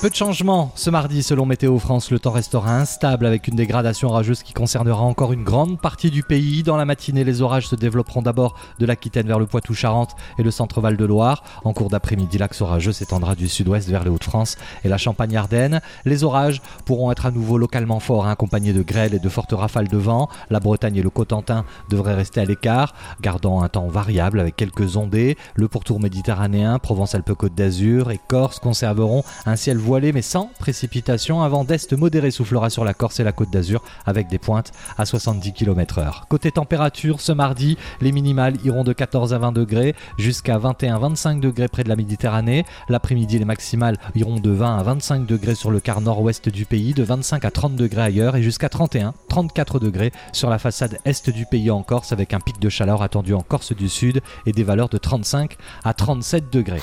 Peu de changements ce mardi selon Météo France. Le temps restera instable avec une dégradation orageuse qui concernera encore une grande partie du pays. Dans la matinée, les orages se développeront d'abord de l'Aquitaine vers le Poitou-Charentes et le centre-Val de Loire. En cours d'après-midi, l'axe orageux s'étendra du sud-ouest vers les Hauts-de-France et la Champagne-Ardenne. Les orages pourront être à nouveau localement forts, hein, accompagnés de grêles et de fortes rafales de vent. La Bretagne et le Cotentin devraient rester à l'écart, gardant un temps variable avec quelques ondées. Le pourtour méditerranéen, Provence-Alpes-Côte d'Azur et Corse conserveront un ciel voilé mais sans précipitation. Un vent d'est modéré soufflera sur la Corse et la Côte d'Azur avec des pointes à 70 km/h. Côté température, ce mardi, les minimales iront de 14 à 20 degrés jusqu'à 21-25 degrés près de la Méditerranée. L'après-midi, les maximales iront de 20 à 25 degrés sur le quart nord-ouest du pays, de 25 à 30 degrés ailleurs et jusqu'à 31-34 degrés sur la façade est du pays en Corse avec un pic de chaleur attendu en Corse du Sud et des valeurs de 35 à 37 degrés.